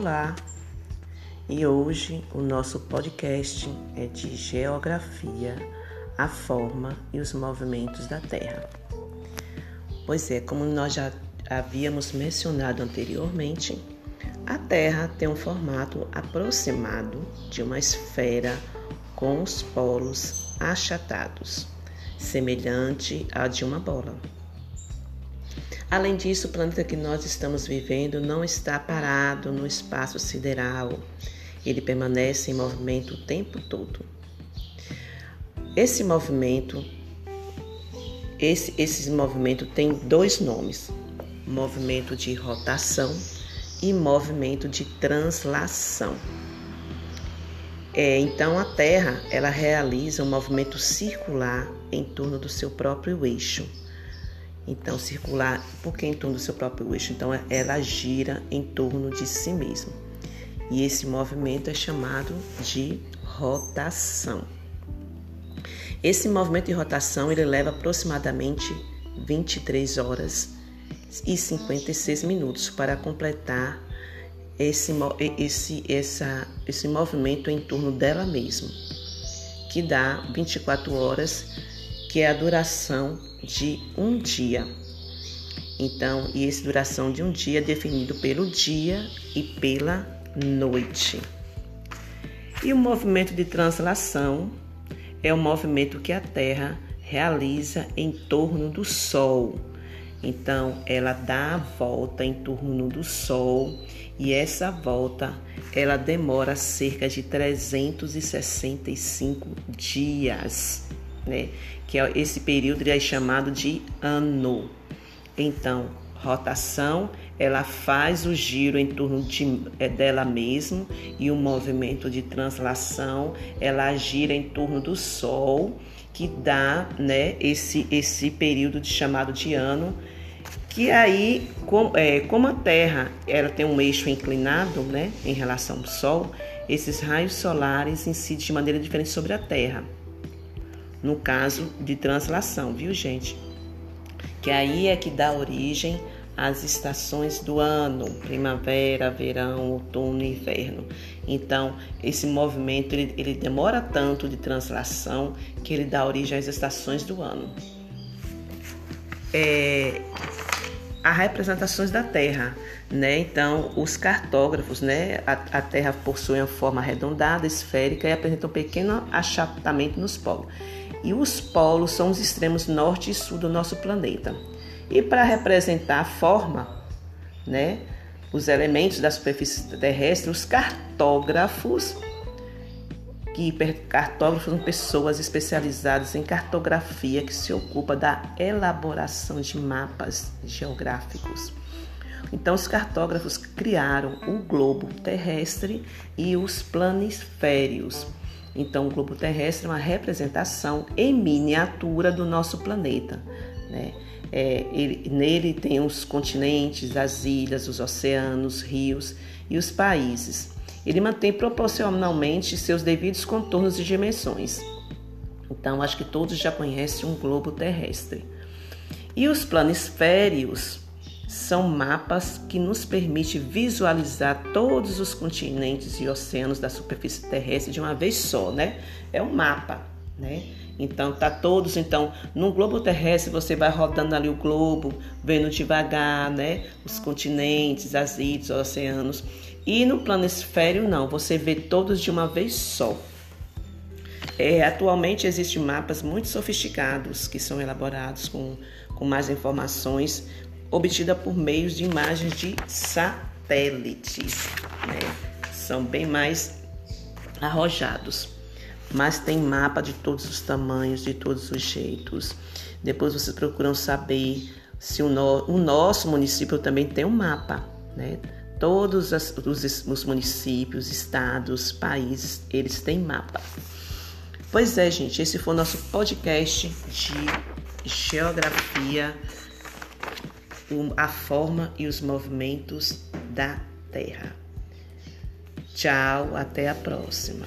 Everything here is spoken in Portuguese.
Olá! E hoje o nosso podcast é de Geografia, a forma e os movimentos da Terra. Pois é, como nós já havíamos mencionado anteriormente, a Terra tem um formato aproximado de uma esfera com os polos achatados, semelhante a de uma bola. Além disso, o planeta que nós estamos vivendo não está parado no espaço sideral. Ele permanece em movimento o tempo todo. Esse movimento, esse, esse movimento tem dois nomes: movimento de rotação e movimento de translação. É, então a Terra ela realiza um movimento circular em torno do seu próprio eixo então, circular, por que em torno do seu próprio eixo? Então, ela gira em torno de si mesma. E esse movimento é chamado de rotação. Esse movimento de rotação ele leva aproximadamente 23 horas e 56 minutos para completar esse, esse, essa, esse movimento em torno dela mesma, que dá 24 horas que é a duração de um dia. Então, e essa duração de um dia é definido pelo dia e pela noite. E o movimento de translação é o movimento que a Terra realiza em torno do Sol. Então, ela dá a volta em torno do Sol e essa volta ela demora cerca de 365 dias né? Que é esse período é chamado de ano. Então, rotação, ela faz o giro em torno de, é, dela mesma e o movimento de translação, ela gira em torno do Sol, que dá, né, esse esse período de, chamado de ano, que aí, com, é, como a Terra ela tem um eixo inclinado, né, em relação ao Sol, esses raios solares incidem de maneira diferente sobre a Terra no caso de translação, viu, gente? Que aí é que dá origem às estações do ano, primavera, verão, outono e inverno. Então, esse movimento ele, ele demora tanto de translação que ele dá origem às estações do ano. É, representações da Terra, né? Então, os cartógrafos, né? A, a, Terra possui uma forma arredondada, esférica e apresenta um pequeno achatamento nos polos e os polos são os extremos norte e sul do nosso planeta. E para representar a forma, né, os elementos da superfície terrestre, os cartógrafos, que cartógrafos são pessoas especializadas em cartografia que se ocupa da elaboração de mapas geográficos. Então, os cartógrafos criaram o globo terrestre e os planisférios então, o globo terrestre é uma representação em miniatura do nosso planeta. Né? É, ele, nele tem os continentes, as ilhas, os oceanos, rios e os países. Ele mantém proporcionalmente seus devidos contornos e dimensões. Então, acho que todos já conhecem um globo terrestre. E os planisférios são mapas que nos permitem visualizar todos os continentes e oceanos da superfície terrestre de uma vez só, né? É um mapa, né? Então tá todos, então, no globo terrestre você vai rodando ali o globo, vendo devagar, né? Os continentes, as ilhas, os oceanos. E no planisfério não, você vê todos de uma vez só. É, atualmente existem mapas muito sofisticados que são elaborados com, com mais informações obtida por meio de imagens de satélites. Né? São bem mais arrojados, mas tem mapa de todos os tamanhos, de todos os jeitos. Depois vocês procuram saber se o, no, o nosso município também tem um mapa, né? Todos as, os, os municípios, estados, países, eles têm mapa. Pois é, gente, esse foi o nosso podcast de geografia a forma e os movimentos da Terra. Tchau, até a próxima.